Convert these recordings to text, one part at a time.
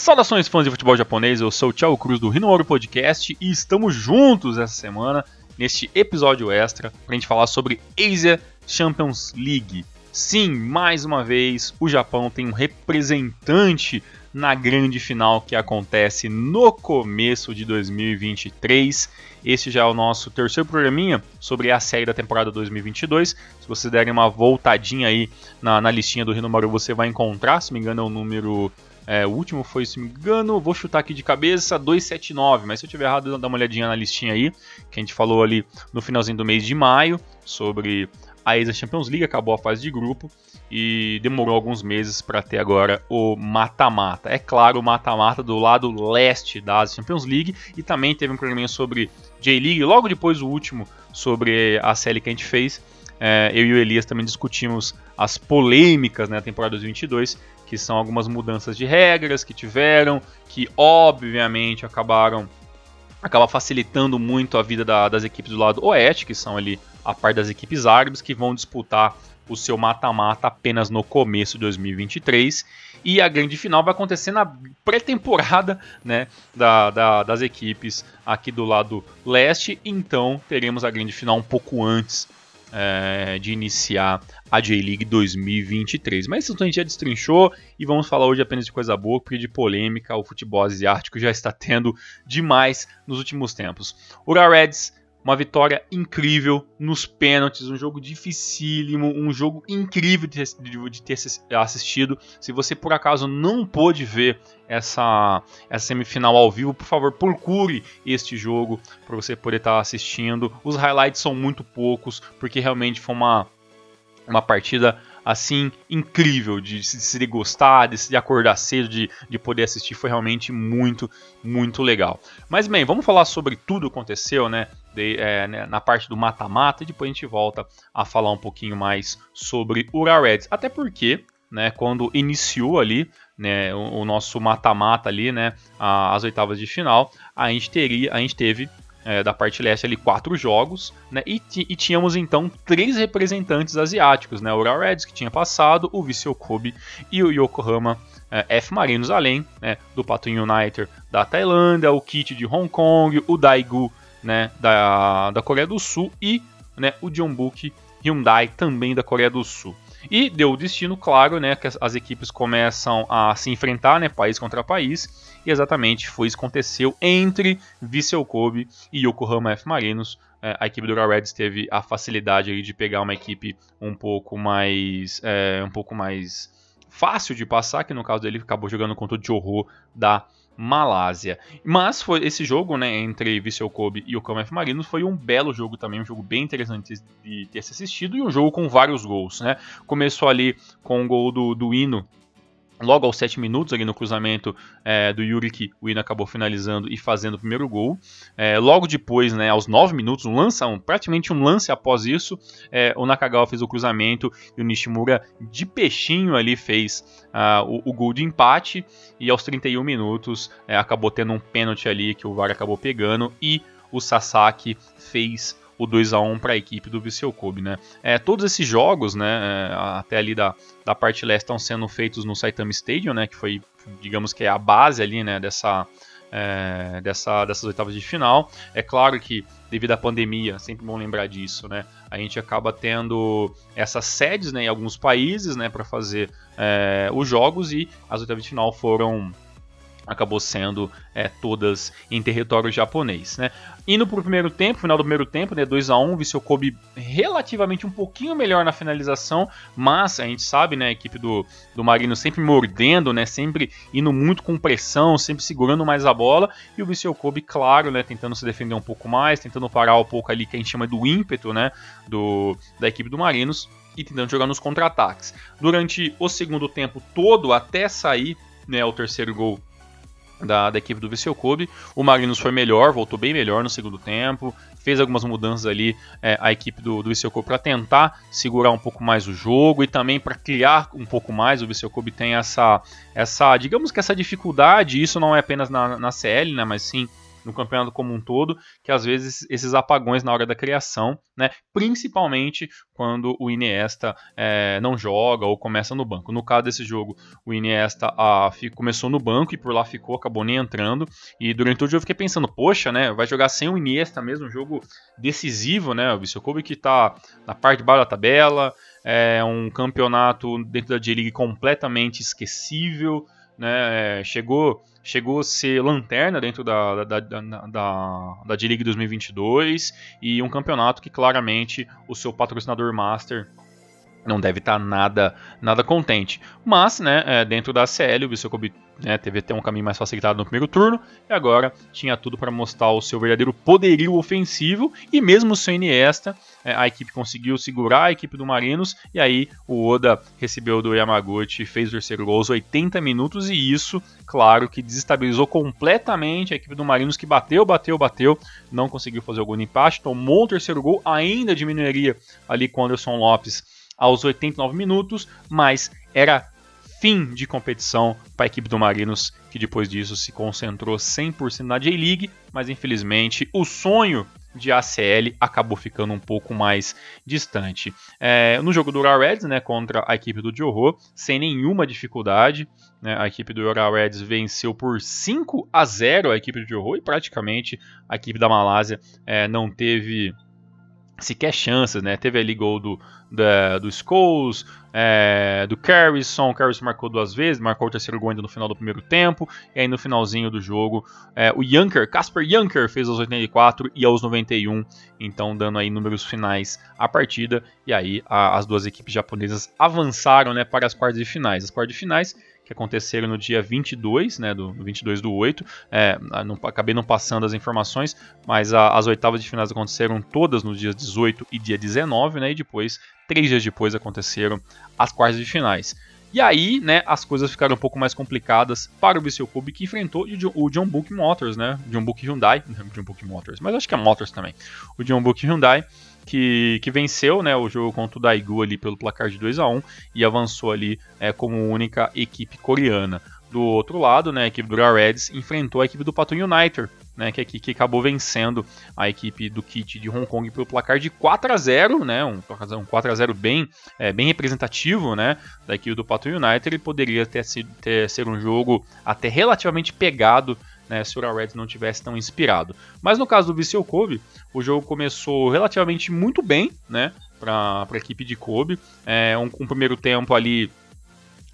Saudações fãs de futebol japonês, eu sou o Thiago Cruz do Rinooro Podcast e estamos juntos essa semana neste episódio extra para a gente falar sobre Asia Champions League. Sim, mais uma vez o Japão tem um representante na grande final que acontece no começo de 2023. Este já é o nosso terceiro programinha sobre a série da temporada 2022. Se vocês derem uma voltadinha aí na, na listinha do Rinomaru, você vai encontrar, se me engano, é o número é, o último foi, se me engano, vou chutar aqui de cabeça, 279, mas se eu tiver errado, dá uma olhadinha na listinha aí, que a gente falou ali no finalzinho do mês de maio, sobre a Exa Champions League, acabou a fase de grupo e demorou alguns meses para ter agora o mata-mata. É claro, o mata-mata do lado leste da Asia Champions League e também teve um programa sobre J-League, logo depois o último sobre a série que a gente fez. É, eu e o Elias também discutimos as polêmicas na né, temporada 2022 que são algumas mudanças de regras que tiveram, que obviamente acabaram acaba facilitando muito a vida da, das equipes do lado oeste, que são ali a parte das equipes árabes, que vão disputar o seu mata-mata apenas no começo de 2023. E a grande final vai acontecer na pré-temporada né, da, da, das equipes aqui do lado leste. Então teremos a grande final um pouco antes é, de iniciar a J-League 2023. Mas isso a gente já destrinchou e vamos falar hoje apenas de coisa boa, porque de polêmica o futebol asiático já está tendo demais nos últimos tempos. O Reds uma vitória incrível nos pênaltis, um jogo dificílimo, um jogo incrível de, de, de, ter assistido. Se você por acaso não pôde ver essa, essa semifinal ao vivo, por favor, procure este jogo para você poder estar tá assistindo. Os highlights são muito poucos, porque realmente foi uma, uma partida assim incrível de se de gostar, de se acordar cedo, de, de poder assistir, foi realmente muito, muito legal. Mas bem, vamos falar sobre tudo que aconteceu, né? De, é, né, na parte do mata-mata e depois a gente volta a falar um pouquinho mais sobre o Reds. Até porque, né, quando iniciou ali né, o, o nosso mata-mata ali, né, as oitavas de final, a gente teria, a gente teve é, da parte leste ali quatro jogos, né? E, e, tínhamos então três representantes asiáticos, né? O Ural Reds que tinha passado, o Vissel Kobe e o Yokohama é, F Marinos, além né, do Pato United da Tailândia, o Kit de Hong Kong, o Daegu né, da, da Coreia do Sul e né, o Jeonbuk Hyundai também da Coreia do Sul. E deu o destino, claro, né, que as, equipes começam a se enfrentar, né, país contra país, e exatamente foi isso que aconteceu entre Vissel Kobe e Yokohama F Marinos. É, a equipe do Reds teve a facilidade de pegar uma equipe um pouco mais, é, um pouco mais fácil de passar, que no caso dele acabou jogando contra o Johor da Malásia. Mas foi esse jogo, né, entre Vissel Kobe e o F Marinos foi um belo jogo também, um jogo bem interessante de ter se assistido e um jogo com vários gols, né? Começou ali com o gol do, do Hino Logo aos 7 minutos, ali no cruzamento é, do Yurik, o Ino acabou finalizando e fazendo o primeiro gol. É, logo depois, né, aos 9 minutos, um lance, um, praticamente um lance após isso, é, o Nakagawa fez o cruzamento e o Nishimura de peixinho ali fez uh, o, o, gol de empate. E aos 31 minutos é, acabou tendo um pênalti ali que o VAR acabou pegando e o Sasaki fez o 2 a 1 para a equipe do Vissel Kobe, né? É, todos esses jogos, né, é, até ali da, da parte leste estão sendo feitos no Saitama Stadium, né, que foi, digamos que é a base ali, né, dessa é, dessa, dessas oitavas de final. É claro que devido à pandemia, sempre bom lembrar disso, né? A gente acaba tendo essas sedes né, em alguns países né, para fazer é, os jogos e as oitavas de final foram acabou sendo é, todas em território japonês. Né? Indo para o primeiro tempo, final do primeiro tempo, né, 2 a 1 Viseu Kobe relativamente um pouquinho melhor na finalização, mas a gente sabe, né, a equipe do, do Marino sempre mordendo, né, sempre indo muito com pressão, sempre segurando mais a bola, e o Viseu Kobe, claro, né, tentando se defender um pouco mais, tentando parar um pouco ali que a gente chama do ímpeto né, do, da equipe do Marinos, e tentando jogar nos contra-ataques. Durante o segundo tempo todo, até sair né, o terceiro gol da, da equipe do Vissel Kobe. O Magnus foi melhor, voltou bem melhor no segundo tempo, fez algumas mudanças ali é, a equipe do, do Vissel Kobe para tentar segurar um pouco mais o jogo e também para criar um pouco mais. O Vissel Kobe tem essa, essa, digamos que essa dificuldade, isso não é apenas na, na CL, né, mas sim no campeonato como um todo, que às vezes esses apagões na hora da criação, né, principalmente quando o Iniesta é, não joga ou começa no banco. No caso desse jogo, o Iniesta ah, começou no banco e por lá ficou, acabou nem entrando, e durante o jogo eu fiquei pensando, poxa, né, vai jogar sem o Iniesta mesmo, um jogo decisivo, né, o Viseu Kobe que está na parte de baixo da tabela, é um campeonato dentro da J-League completamente esquecível, né? É, chegou, chegou a ser lanterna dentro da, da, da, da, da D-League 2022 e um campeonato que claramente o seu patrocinador master não deve estar tá nada nada contente. Mas, né, é, dentro da CL, o Viseu Kobe né, teve até um caminho mais facilitado no primeiro turno e agora tinha tudo para mostrar o seu verdadeiro poderio ofensivo e mesmo sem Iniesta, é, a equipe conseguiu segurar a equipe do Marinos e aí o Oda recebeu do Yamaguchi, fez o terceiro gol aos 80 minutos e isso, claro, que desestabilizou completamente a equipe do Marinos que bateu, bateu, bateu, não conseguiu fazer o gol de empate, tomou o terceiro gol, ainda diminuiria ali com o Anderson Lopes aos 89 minutos, mas era fim de competição para a equipe do Marinos, que depois disso se concentrou 100% na J-League, mas infelizmente o sonho de ACL acabou ficando um pouco mais distante. É, no jogo do Ura Reds, né, contra a equipe do Johor, sem nenhuma dificuldade, né, a equipe do Ura Reds venceu por 5 a 0 a equipe do Johor e praticamente a equipe da Malásia é, não teve sequer chances, né? Teve ali gol do, da, do Scholes, é, do Carrison, o Carrison marcou duas vezes, marcou o terceiro gol ainda no final do primeiro tempo, e aí no finalzinho do jogo, é, o Junker, Casper Junker fez aos 84 e aos 91, então dando aí números finais à partida, e aí a, as duas equipes japonesas avançaram, né, para as quartas de finais. As quartas de finais que aconteceram no dia 22, né, do 22 do 8. É, não, acabei não passando as informações, mas a, as oitavas de finais aconteceram todas nos dias 18 e dia 19, né, e depois, três dias depois, aconteceram as quartas de finais. E aí, né, as coisas ficaram um pouco mais complicadas para o Vissel Kobe, que enfrentou o John Book Motors, né, John Book Hyundai, John Book Motors, mas acho que é Motors também, o John Book Hyundai, que, que venceu né, o jogo contra o Daegu ali pelo placar de 2 a 1 e avançou ali é, como única equipe coreana. Do outro lado, né, a equipe do Reds enfrentou a equipe do Pato United, né, que, que acabou vencendo a equipe do Kit de Hong Kong pelo placar de 4 a 0, né, um, um 4 a 0 bem, é, bem representativo, né, da equipe do Pato United. e poderia ter sido ter, ser um jogo até relativamente pegado né, se o Reds não tivesse tão inspirado. Mas no caso do Vissel Kobe, o jogo começou relativamente muito bem, né, para a equipe de Kobe. É, um, um, primeiro tempo ali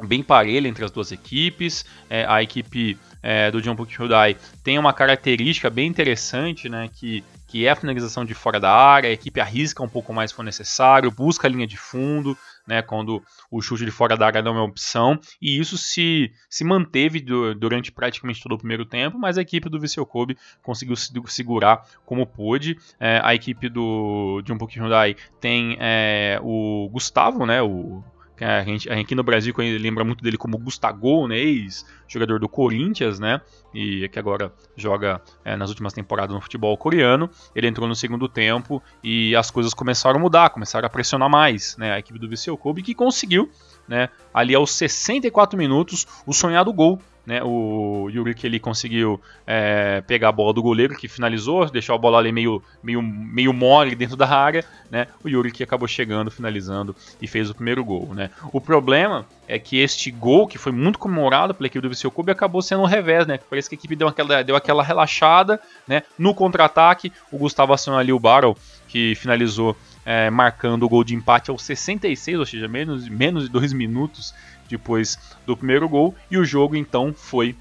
bem parelho entre as duas equipes. É, a equipe é, do John Hyundai tem uma característica bem interessante, né, que que é a finalização de fora da área, a equipe arrisca um pouco mais se for necessário, busca a linha de fundo, né, quando o chute de fora da área não é uma opção, e isso se, se manteve do, durante praticamente todo o primeiro tempo, mas a equipe do Vissel Kobe conseguiu segurar como pôde. É, a equipe do de um pouquinho Hyundai tem é, o Gustavo, né, o a gente, aqui no Brasil lembra muito dele como Gustavo, né, ex-jogador do Corinthians, né, e que agora joga é, nas últimas temporadas no futebol coreano. Ele entrou no segundo tempo e as coisas começaram a mudar, começaram a pressionar mais, né, a equipe do Viseu Kobe que conseguiu, né, ali aos 64 minutos, o sonhado gol né, o Yuri que ele conseguiu é, pegar a bola do goleiro que finalizou, deixou a bola ali meio, meio, meio mole dentro da área, né? O Yuri que acabou chegando, finalizando e fez o primeiro gol, né? O problema é que este gol, que foi muito comemorado pela equipe do Viseu Kobe, acabou sendo um revés, né? Parece que a equipe deu aquela, deu aquela relaxada, né? No contra-ataque, o Gustavo acionou ali o Barrow, que finalizou é, marcando o gol de empate aos 66, ou seja, menos, menos de dois minutos depois do primeiro gol e o jogo então foi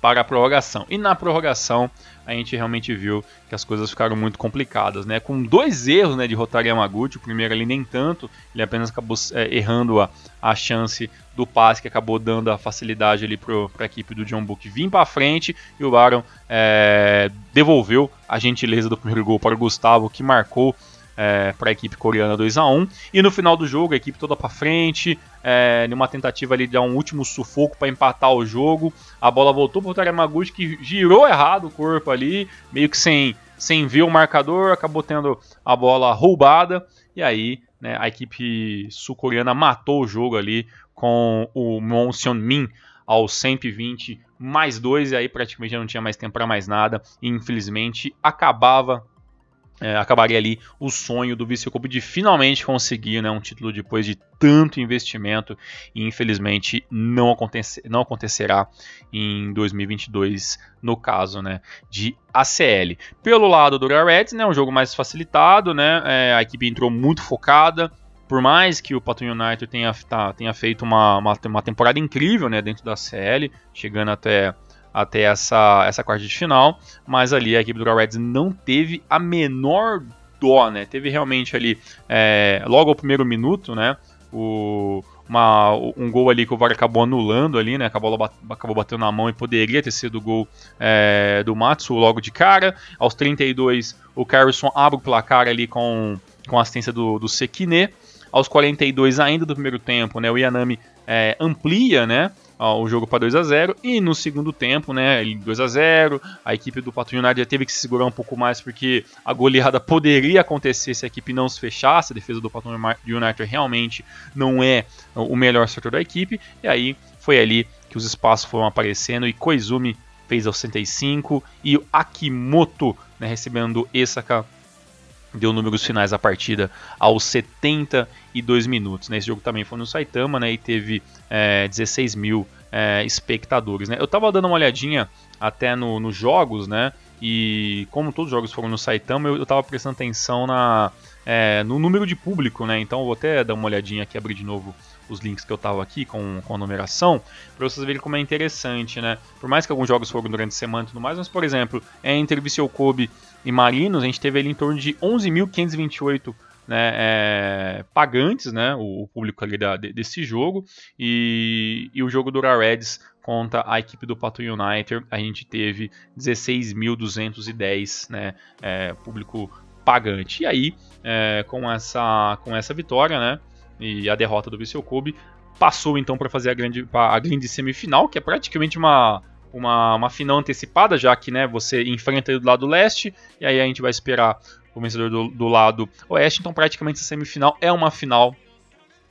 para a prorrogação. E na prorrogação a gente realmente viu que as coisas ficaram muito complicadas, né? Com dois erros né, de Rotary Yamaguchi, o primeiro ali nem tanto, ele apenas acabou é, errando a, a chance do passe que acabou dando a facilidade ali para a equipe do John Book vir para frente e o Baron é, devolveu a gentileza do primeiro gol para o Gustavo que marcou é, para a equipe coreana 2 a 1 E no final do jogo, a equipe toda para frente, é, numa tentativa ali de dar um último sufoco para empatar o jogo. A bola voltou para o Taramaguchi, que girou errado o corpo ali, meio que sem, sem ver o marcador, acabou tendo a bola roubada. E aí né, a equipe sul-coreana matou o jogo ali com o Mon Seon-min aos 120 mais 2, e aí praticamente já não tinha mais tempo para mais nada, e infelizmente acabava é, acabaria ali o sonho do Vice Cup de finalmente conseguir né, um título depois de tanto investimento e infelizmente não, acontecer, não acontecerá em 2022 no caso né, de ACL. Pelo lado do Reds, né, um jogo mais facilitado, né, é, a equipe entrou muito focada, por mais que o Pato United tenha, tá, tenha feito uma, uma, uma temporada incrível né, dentro da CL, chegando até até essa, essa quarta de final, mas ali a equipe do Reds não teve a menor dó, né? Teve realmente ali, é, logo ao primeiro minuto, né? O, uma, um gol ali que o VAR acabou anulando ali, né? Acabou, acabou batendo na mão e poderia ter sido o gol é, do Matsu logo de cara. Aos 32, o Carlson abre o placar ali com, com assistência do, do Sekine. Aos 42 ainda do primeiro tempo, né? O Yanami é, amplia, né? O jogo para 2 a 0 e no segundo tempo, né, 2 a 0 a equipe do Pato United teve que se segurar um pouco mais porque a goleada poderia acontecer se a equipe não se fechasse, a defesa do Pato United realmente não é o melhor setor da equipe, e aí foi ali que os espaços foram aparecendo e Koizumi fez aos 65 e o Akimoto né, recebendo Esaka deu números finais da partida aos 72 minutos. Né? Esse jogo também foi no Saitama né? e teve é, 16 mil é, espectadores. Né? Eu estava dando uma olhadinha até nos no jogos, né? E como todos os jogos foram no Saitama, eu estava prestando atenção na, é, no número de público, né? Então vou até dar uma olhadinha aqui, abrir de novo os links que eu estava aqui com, com a numeração, para vocês verem como é interessante, né? Por mais que alguns jogos foram durante a semana e tudo mais, mas por exemplo, entre Viseu Kobe e Marinos, a gente teve ali em torno de 11.528 né, é, pagantes, né, o, o público ali da, desse jogo, e, e o jogo do Reds contra a equipe do Pato United, a gente teve 16.210 né, é, público pagante. E aí, é, com, essa, com essa vitória, né, e a derrota do Vissel Kobe, passou então para fazer a grande, a grande semifinal, que é praticamente uma, uma, uma final antecipada, já que né, você enfrenta do lado leste, e aí a gente vai esperar o vencedor do, do lado oeste. Então, praticamente, a semifinal é uma final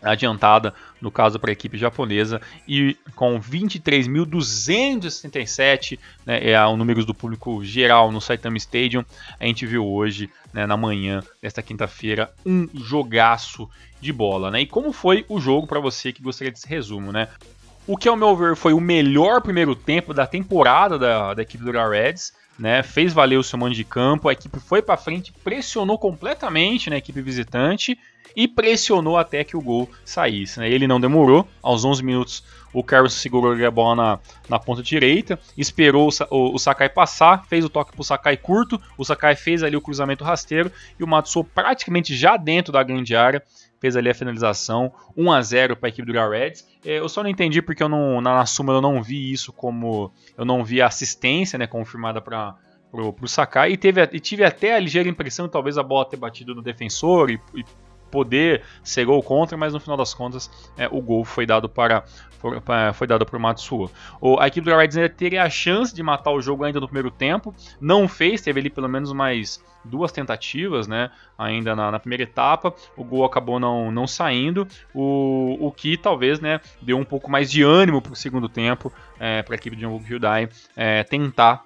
adiantada, no caso para a equipe japonesa, e com 23.267, né, é o número do público geral no Saitama Stadium, a gente viu hoje, né, na manhã desta quinta-feira, um jogaço de bola. Né? E como foi o jogo para você que gostaria desse resumo? Né? O que, ao meu ver, foi o melhor primeiro tempo da temporada da, da equipe do Reds, né, fez valer o seu mando de campo, a equipe foi para frente, pressionou completamente na né, equipe visitante e pressionou até que o gol saísse. Né. Ele não demorou, aos 11 minutos o Carlos segurou a bola na, na ponta direita, esperou o, o, o, Sakai passar, fez o toque para o Sakai curto, o Sakai fez ali o cruzamento rasteiro e o Matsuo praticamente já dentro da grande área fez ali a finalização, 1 a 0 para a equipe do Real Reds. É, eu só não entendi porque eu não, na, na súmula eu não vi isso como eu não vi a assistência, né, confirmada para pro Sakai e teve e tive até a ligeira impressão talvez a bola ter batido no defensor e, e poder ser gol contra, mas no final das contas é, o gol foi dado para foi, foi dado o Matsuo. a equipe do Reds ainda teria a chance de matar o jogo ainda no primeiro tempo, não fez, teve ali pelo menos mais duas tentativas, né? Ainda na, na, primeira etapa, o gol acabou não, não saindo, o, o que talvez, né, deu um pouco mais de ânimo para o segundo tempo é, para a equipe de Jungkook Hyundai é, tentar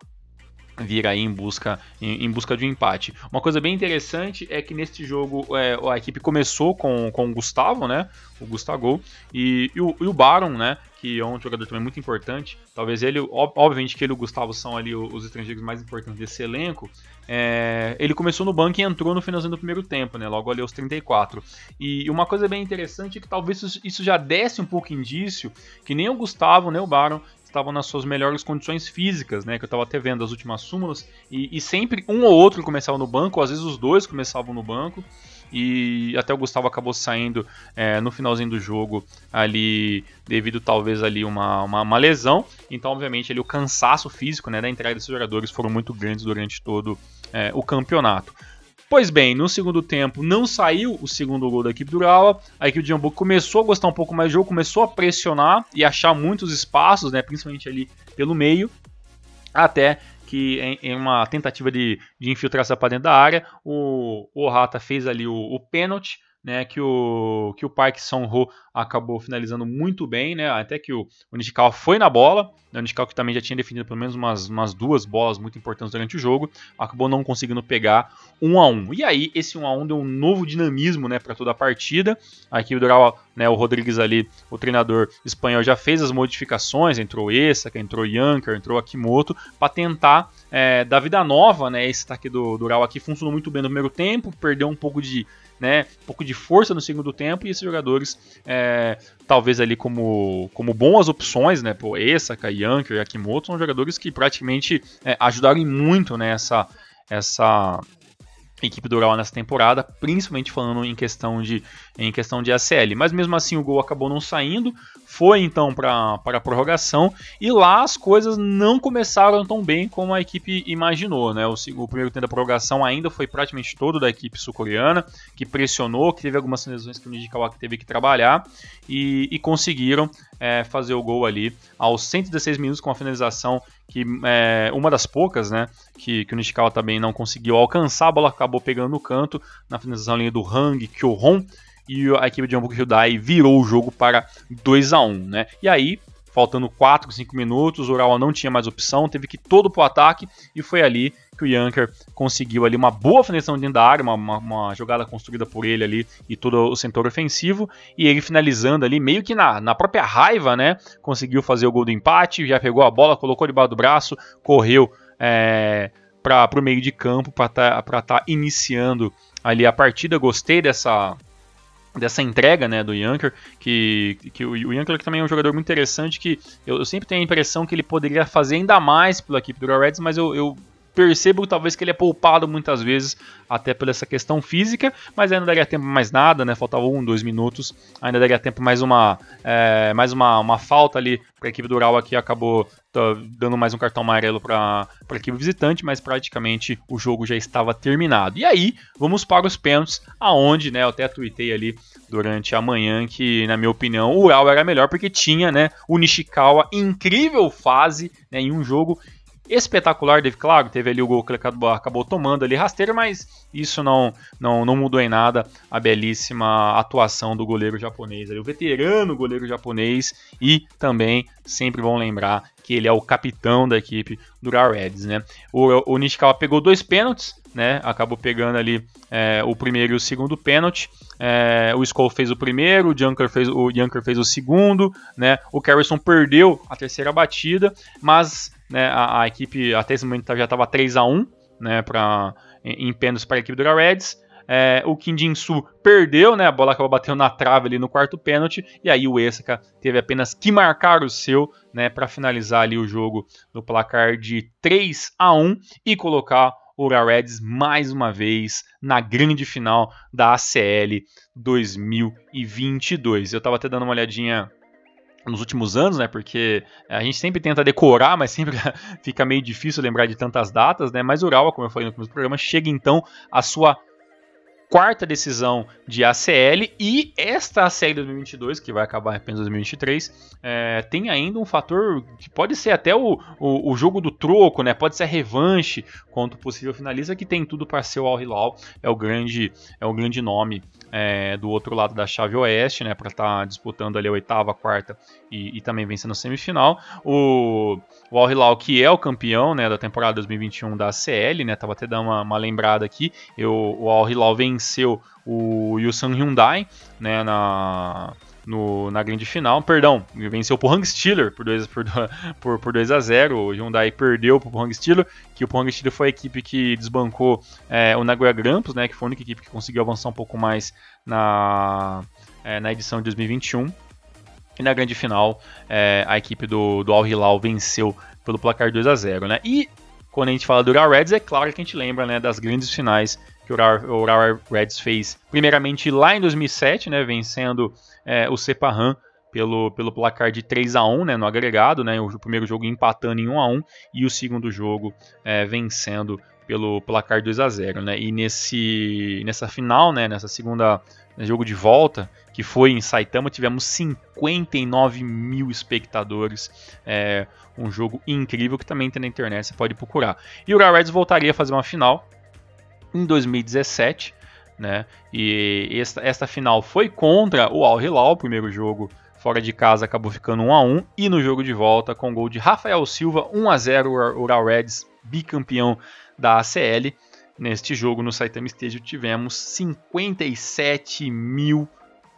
vir aí em busca, em, em, busca de um empate. Uma coisa bem interessante é que neste jogo é, a equipe começou com, com o Gustavo, né? O Gustavo e, e, o, e o Baron, né? Que é um jogador também muito importante. Talvez ele, obviamente que ele e o Gustavo são ali os estrangeiros mais importantes desse elenco. É, ele começou no banco e entrou no finalzinho do primeiro tempo, né? Logo ali aos 34. E, e uma coisa bem interessante é que talvez isso, já desse um pouco indício que nem o Gustavo nem o Baron estavam nas suas melhores condições físicas, né? Que eu estava até vendo as últimas súmulas. E, e, sempre um ou outro começava no banco, às vezes os dois começavam no banco. E até o Gustavo acabou saindo é, no finalzinho do jogo ali, devido talvez ali uma, uma, uma, lesão. Então, obviamente, ali, o cansaço físico né, da entrega desses jogadores foram muito grandes durante todo é, o campeonato. Pois bem, no segundo tempo não saiu o segundo gol da equipe do Urawa. A equipe de Hamburgo começou a gostar um pouco mais do jogo, começou a pressionar e achar muitos espaços, né, principalmente ali pelo meio, até que em, em uma tentativa de, de infiltração para dentro da área, o, o Rata fez ali o, o pênalti né, que o, que o Park Song-ho acabou finalizando muito bem, né, até que o, o Nishikawa foi na bola, né, o Nishikawa que também já tinha definido pelo menos umas, umas duas bolas muito importantes durante o jogo, acabou não conseguindo pegar um a um. E aí, esse um a um deu um novo dinamismo, né, para toda a partida, a equipe do Ural, né, o Rodrigues ali, o treinador espanhol já fez as modificações, entrou Esaka, entrou Yanker, entrou Akimoto, para tentar é, dar vida nova, né, esse ataque do, do Ural aqui funcionou muito bem no primeiro tempo, perdeu um pouco de né, um pouco de força no segundo tempo e esses jogadores, é, talvez ali como, como boas opções, né, pô, Esaka, Yanker e Akimoto, são jogadores que praticamente é, ajudaram muito nessa né, essa equipe do Ural nessa temporada, principalmente falando em questão de em questão de ACL. Mas mesmo assim o gol acabou não saindo, foi então para a prorrogação e lá as coisas não começaram tão bem como a equipe imaginou. Né? O, o primeiro tempo da prorrogação ainda foi praticamente todo da equipe sul-coreana, que pressionou, que teve algumas lesões que o Nijikawa teve que trabalhar e, e conseguiram é, fazer o gol ali aos 116 minutos com a finalização que é uma das poucas, né, que, que o Nishikawa também não conseguiu alcançar, a bola acabou pegando no canto, na finalização ali do Hang Kyohon, e a equipe de Hamburgo Hyundai virou o jogo para 2 a 1 né? E aí, faltando 4, 5 minutos, o Urawa não tinha mais opção, teve que ir todo pro ataque e foi ali que o Yanker conseguiu ali uma boa finalização dentro da área, uma, uma, uma, jogada construída por ele ali e todo o setor ofensivo, e ele finalizando ali meio que na, na própria raiva, né? Conseguiu fazer o gol do empate, já pegou a bola, colocou debaixo do braço, correu é, para o meio de campo para estar tá, tá iniciando ali a partida. Gostei dessa dessa entrega né, do Yanker, que, que o, Yanker também é um jogador muito interessante, que eu, eu, sempre tenho a impressão que ele poderia fazer ainda mais pela equipe do Reds, mas eu, eu percebo talvez que ele é poupado muitas vezes, até por essa questão física, mas ainda daria tempo mais nada, né? Faltava um, dois minutos, ainda daria tempo mais uma, é, mais uma, uma falta ali para a equipe do Ural aqui, acabou tá, dando mais um cartão amarelo para a equipe visitante, mas praticamente o jogo já estava terminado. E aí, vamos para os pênaltis, aonde, né, eu até tuitei ali durante a manhã que, na minha opinião, o Ural era melhor porque tinha, né, o Nishikawa incrível fase, né, em um jogo espetacular, Dave, claro, teve ali o gol que ele acabou tomando ali rasteiro, mas isso não, não, não mudou em nada a belíssima atuação do goleiro japonês, ali, o veterano goleiro japonês e também sempre vão lembrar que ele é o capitão da equipe do Reds, né? O, o Nishikawa pegou dois pênaltis, né? Acabou pegando ali é, o primeiro e o segundo pênalti. É, o Skull fez o primeiro, o Junker fez o Junker fez o segundo, né? O Carrison perdeu a terceira batida, mas né, a, a, equipe até esse momento já estava 3 a 1 né, pra, em, em pênaltis para a equipe do Reds. É, o Kim Jin-su perdeu, né, a bola acabou batendo na trave ali no quarto pênalti, e aí o Esaka teve apenas que marcar o seu né, para finalizar ali o jogo no placar de 3 a 1 e colocar o Reds mais uma vez na grande final da ACL 2022. Eu estava até dando uma olhadinha nos últimos anos, né? Porque a gente sempre tenta decorar, mas sempre fica meio difícil lembrar de tantas datas, né? Mas Urawa, como eu falei no começo do programa, chega então à sua quarta decisão de ACL e esta ACL 2022, que vai acabar apenas em 2023, é, tem ainda um fator que pode ser até o, o, o, jogo do troco, né? Pode ser a revanche contra o possível finalista, que tem tudo para ser o Al Hilal, é o grande, é o grande nome é, do outro lado da chave oeste, né? Para estar tá disputando ali a oitava, quarta e, e, também vencendo a semifinal. O, o Al Hilal, que é o campeão né, da temporada 2021 da ACL, né? Tava até dando uma, uma lembrada aqui. Eu, o Al Hilal venceu o Yusan Hyundai né, na, no, na grande final. Perdão, venceu o Hang Steeler por 2 por, por, por 2 a 0 O Hyundai perdeu para o Hang Steeler, que o Hang Steeler foi a equipe que desbancou é, o Nagoya Grampus, né, que foi a única equipe que conseguiu avançar um pouco mais na, é, na edição de 2021. E na grande final, é, a equipe do, do Al Hilal venceu pelo placar 2 a 0 né? E quando a gente fala do Real Reds, é claro que a gente lembra né, das grandes finais que o Real Reds fez, primeiramente lá em 2007, né, vencendo é, o Sepahan pelo, pelo placar de 3 a 1 né, no agregado, né, o primeiro jogo empatando em 1 a 1 e o segundo jogo é, vencendo pelo placar 2 a 0 né, e nesse, nessa final, né, nessa segunda jogo de volta, que foi em Saitama, tivemos 59 mil espectadores. É, um jogo incrível que também tem na internet, você pode procurar. E o Reds voltaria a fazer uma final em 2017, né? E esta, esta final foi contra o Al Hilal, o primeiro jogo fora de casa acabou ficando 1 a 1 e no jogo de volta com gol de Rafael Silva, 1 a 0 o Ural Reds bicampeão da ACL. Neste jogo no Saitama Stadium tivemos 57 mil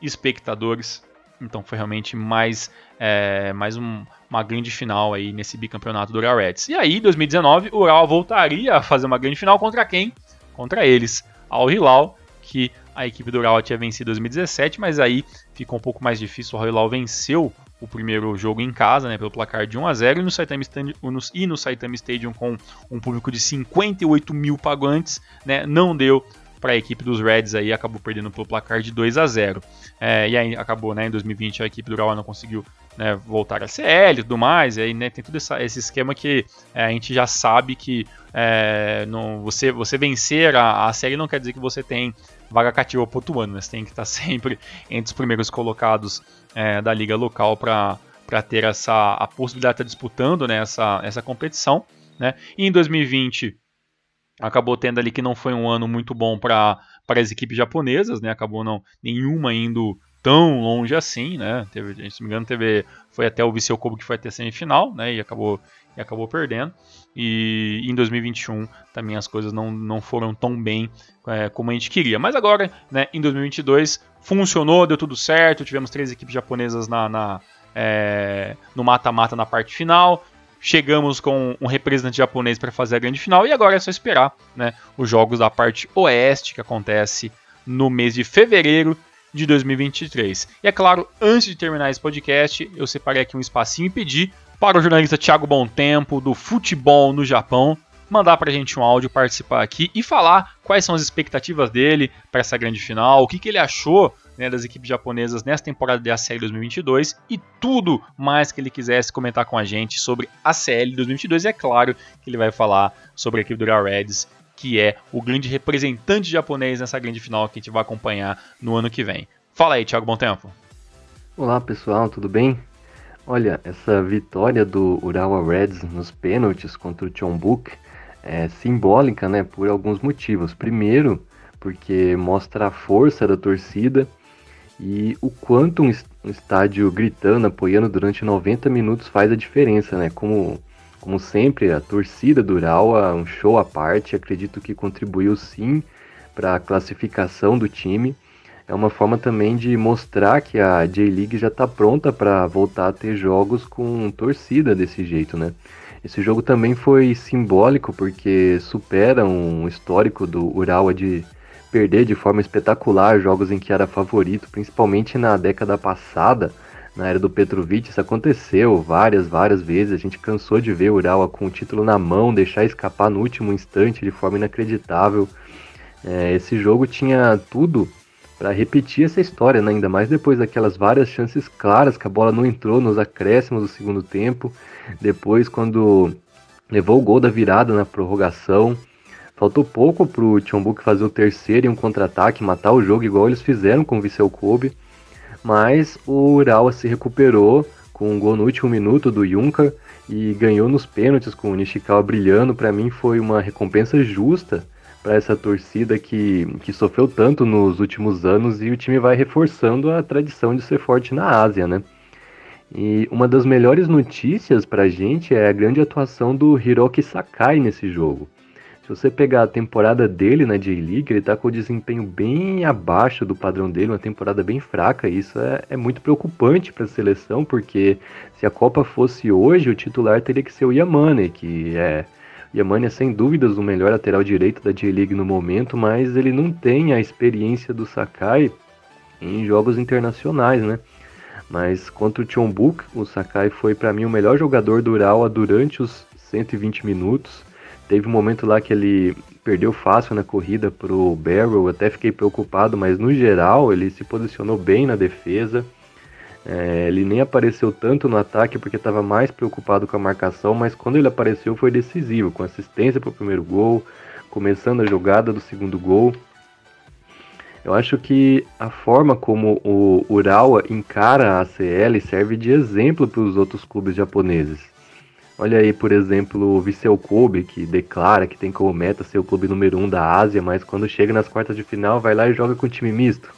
espectadores, então foi realmente mais, é, mais um, uma grande final aí nesse bicampeonato do Ural Reds. E aí, em 2019, o Ural voltaria a fazer uma grande final contra quem? Contra eles, ao Hilal, que a equipe do Ural tinha vencido em 2017, mas aí ficou um pouco mais difícil. O Hilal venceu o primeiro jogo em casa, né, pelo placar de 1 a 0 e no Saitama Stadium, e no Saitama Stadium com um público de 58 mil pagantes, né, não deu para a equipe dos Reds aí, acabou perdendo pelo placar de 2 a 0 é, e aí acabou, né, em 2020 a equipe do Ural não conseguiu né, voltar a CL e tudo mais, e aí né, tem todo essa, esse esquema que é, a gente já sabe que é, não, você, você vencer a, a série não quer dizer que você tem vaga cativa para ano, né? você tem que estar sempre entre os primeiros colocados é, da liga local para ter essa, a possibilidade de estar disputando né, essa, essa competição. Né? E em 2020 acabou tendo ali que não foi um ano muito bom para as equipes japonesas, né? acabou não nenhuma indo tão longe assim, né? Teve, se não me engano, teve, foi até o Viseu Kobe que foi até semifinal, né? E acabou, e acabou perdendo. E em 2021 também as coisas não, não foram tão bem é, como a gente queria. Mas agora, né, em 2022, funcionou, deu tudo certo. Tivemos três equipes japonesas na, na é, no mata-mata na parte final. Chegamos com um representante japonês para fazer a grande final. E agora é só esperar né, os jogos da parte oeste, que acontece no mês de fevereiro de 2023. E é claro, antes de terminar esse podcast, eu separei aqui um espacinho e pedi para o jornalista Thiago Bom Tempo, do Futebol no Japão, mandar para a gente um áudio, participar aqui e falar quais são as expectativas dele para essa grande final, o que, que ele achou né, das equipes japonesas nessa temporada da CL 2022 e tudo mais que ele quisesse comentar com a gente sobre a CL 2022. E é claro que ele vai falar sobre a equipe do Real Reds que é o grande representante japonês nessa grande final que a gente vai acompanhar no ano que vem. Fala aí, Thiago Bom Tempo. Olá pessoal, tudo bem? Olha, essa vitória do Urawa Reds nos pênaltis contra o Chonbuk é simbólica, né, por alguns motivos. Primeiro, porque mostra a força da torcida e o quanto um estádio gritando, apoiando durante 90 minutos faz a diferença, né? Como como sempre, a torcida do Urawa, um show à parte, acredito que contribuiu sim para a classificação do time. É uma forma também de mostrar que a J-League já está pronta para voltar a ter jogos com torcida desse jeito, né? Esse jogo também foi simbólico porque supera um histórico do Urawa de perder de forma espetacular jogos em que era favorito, principalmente na década passada na era do Petrovic, isso aconteceu várias, várias vezes. A gente cansou de ver o Urawa com o título na mão, deixar escapar no último instante de forma inacreditável. É, esse jogo tinha tudo para repetir essa história, né? ainda mais depois daquelas várias chances claras que a bola não entrou nos acréscimos do segundo tempo. Depois, quando levou o gol da virada na prorrogação. Faltou pouco para o Tchombuc fazer o terceiro e um contra-ataque, matar o jogo igual eles fizeram com o Viseu Kobe mas o Urawa se recuperou com um gol no último minuto do Junker e ganhou nos pênaltis com o Nishikawa brilhando. Para mim foi uma recompensa justa para essa torcida que, que sofreu tanto nos últimos anos e o time vai reforçando a tradição de ser forte na Ásia, né? E uma das melhores notícias para a gente é a grande atuação do Hiroki Sakai nesse jogo. Se você pegar a temporada dele na J-League, ele está com o desempenho bem abaixo do padrão dele, uma temporada bem fraca. Isso é, é muito preocupante para a seleção, porque se a Copa fosse hoje, o titular teria que ser o Yamane, que é. Yamane é sem dúvidas o melhor lateral direito da J-League no momento, mas ele não tem a experiência do Sakai em jogos internacionais, né? Mas contra o Chonbuk, o Sakai foi para mim o melhor jogador do Urawa durante os 120 minutos Teve um momento lá que ele perdeu fácil na corrida pro Barrow, até fiquei preocupado, mas no geral ele se posicionou bem na defesa. É, ele nem apareceu tanto no ataque porque estava mais preocupado com a marcação, mas quando ele apareceu foi decisivo, com assistência para o primeiro gol, começando a jogada do segundo gol. Eu acho que a forma como o Urawa encara a ACL serve de exemplo para os outros clubes japoneses. Olha aí, por exemplo, o Vissel Kobe, que declara que tem como meta ser o clube número 1 um da Ásia, mas quando chega nas quartas de final vai lá e joga com time misto.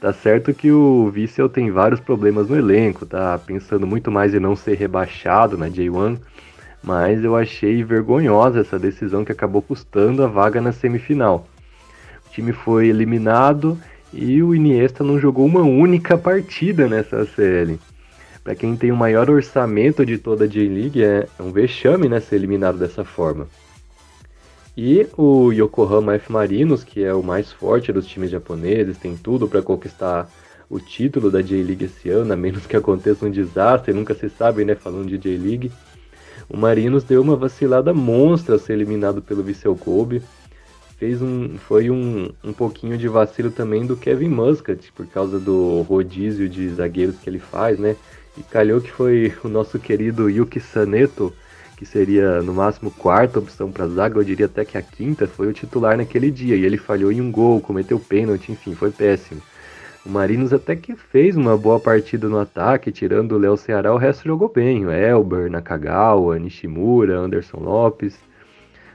Tá certo que o Vissel tem vários problemas no elenco, tá pensando muito mais em não ser rebaixado na J1, mas eu achei vergonhosa essa decisão que acabou custando a vaga na semifinal. O time foi eliminado e o Iniesta não jogou uma única partida nessa série. Para quem tem o maior orçamento de toda a J-League, é um vexame né, ser eliminado dessa forma. E o Yokohama F Marinos, que é o mais forte dos times japoneses, tem tudo para conquistar o título da J-League esse ano, a menos que aconteça um desastre, nunca se sabe, né, falando de J-League. O Marinos deu uma vacilada monstra ao ser eliminado pelo Vissel Kobe. Fez um, foi um, um pouquinho de vacilo também do Kevin Muscat, por causa do rodízio de zagueiros que ele faz, né? E calhou que foi o nosso querido Yuki Saneto, que seria no máximo quarta opção para zaga, eu diria até que a quinta, foi o titular naquele dia. E ele falhou em um gol, cometeu pênalti, enfim, foi péssimo. O Marinos até que fez uma boa partida no ataque, tirando o Léo Ceará, o resto jogou bem. O Elber, Nakagawa, Nishimura, Anderson Lopes.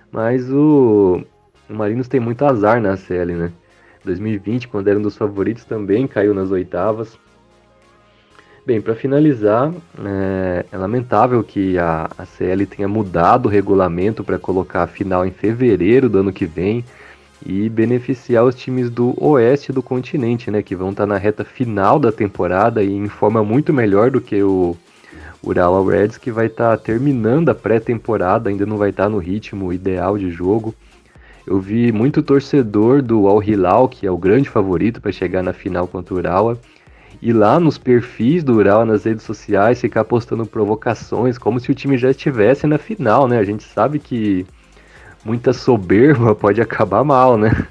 Mas o, o Marinos tem muito azar na CL, né? 2020, quando era um dos favoritos, também caiu nas oitavas. Bem, para finalizar, é, é, lamentável que a, a CL tenha mudado o regulamento para colocar a final em fevereiro do ano que vem e beneficiar os times do oeste do continente, né, que vão estar tá na reta final da temporada e em forma muito melhor do que o Urawa Reds, que vai estar tá terminando a pré-temporada, ainda não vai estar tá no ritmo ideal de jogo. Eu vi muito torcedor do Al Hilal, que é o grande favorito para chegar na final contra o Urawa, ir lá nos perfis do Ural, nas redes sociais, ficar postando provocações, como se o time já estivesse na final, né? A gente sabe que muita soberba pode acabar mal, né?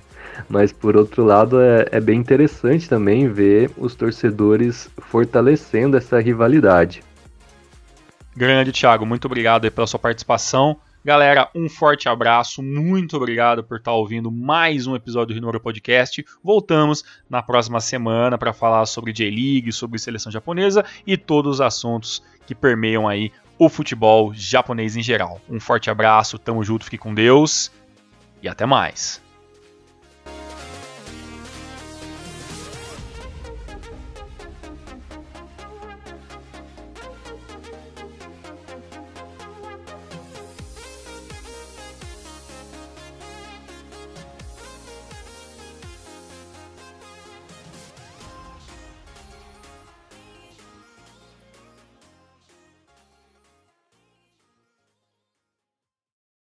Mas por outro lado é, é bem interessante também ver os torcedores fortalecendo essa rivalidade. Grande Thiago, muito obrigado pela sua participação. Galera, um forte abraço, muito obrigado por estar ouvindo mais um episódio do Rinora Podcast. Voltamos na próxima semana para falar sobre J-League, sobre seleção japonesa e todos os assuntos que permeiam aí o futebol japonês em geral. Um forte abraço, tamo junto, fique com Deus e até mais.